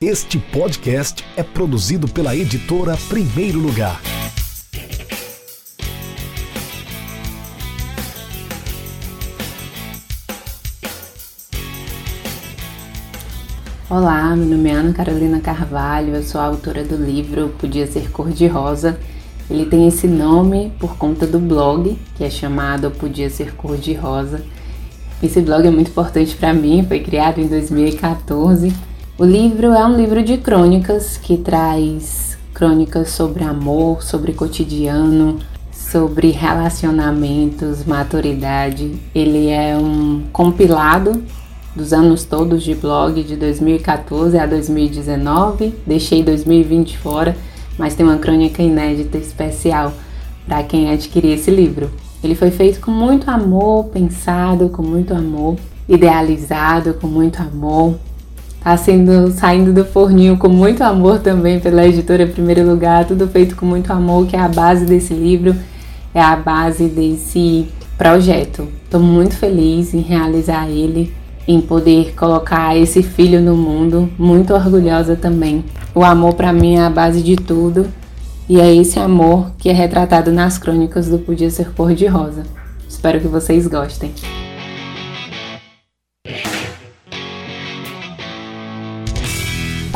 Este podcast é produzido pela editora Primeiro Lugar. Olá, meu nome é Ana Carolina Carvalho, eu sou a autora do livro Podia Ser Cor de Rosa. Ele tem esse nome por conta do blog, que é chamado Podia Ser Cor de Rosa. Esse blog é muito importante para mim, foi criado em 2014 o livro é um livro de crônicas que traz crônicas sobre amor, sobre cotidiano, sobre relacionamentos, maturidade. Ele é um compilado dos anos todos de blog de 2014 a 2019. Deixei 2020 fora, mas tem uma crônica inédita especial para quem adquirir esse livro. Ele foi feito com muito amor, pensado com muito amor, idealizado com muito amor, sendo saindo do forninho com muito amor também pela editora Primeiro Lugar, tudo feito com muito amor, que é a base desse livro, é a base desse projeto. Estou muito feliz em realizar ele, em poder colocar esse filho no mundo, muito orgulhosa também. O amor para mim é a base de tudo e é esse amor que é retratado nas crônicas do Podia Ser Cor de Rosa. Espero que vocês gostem.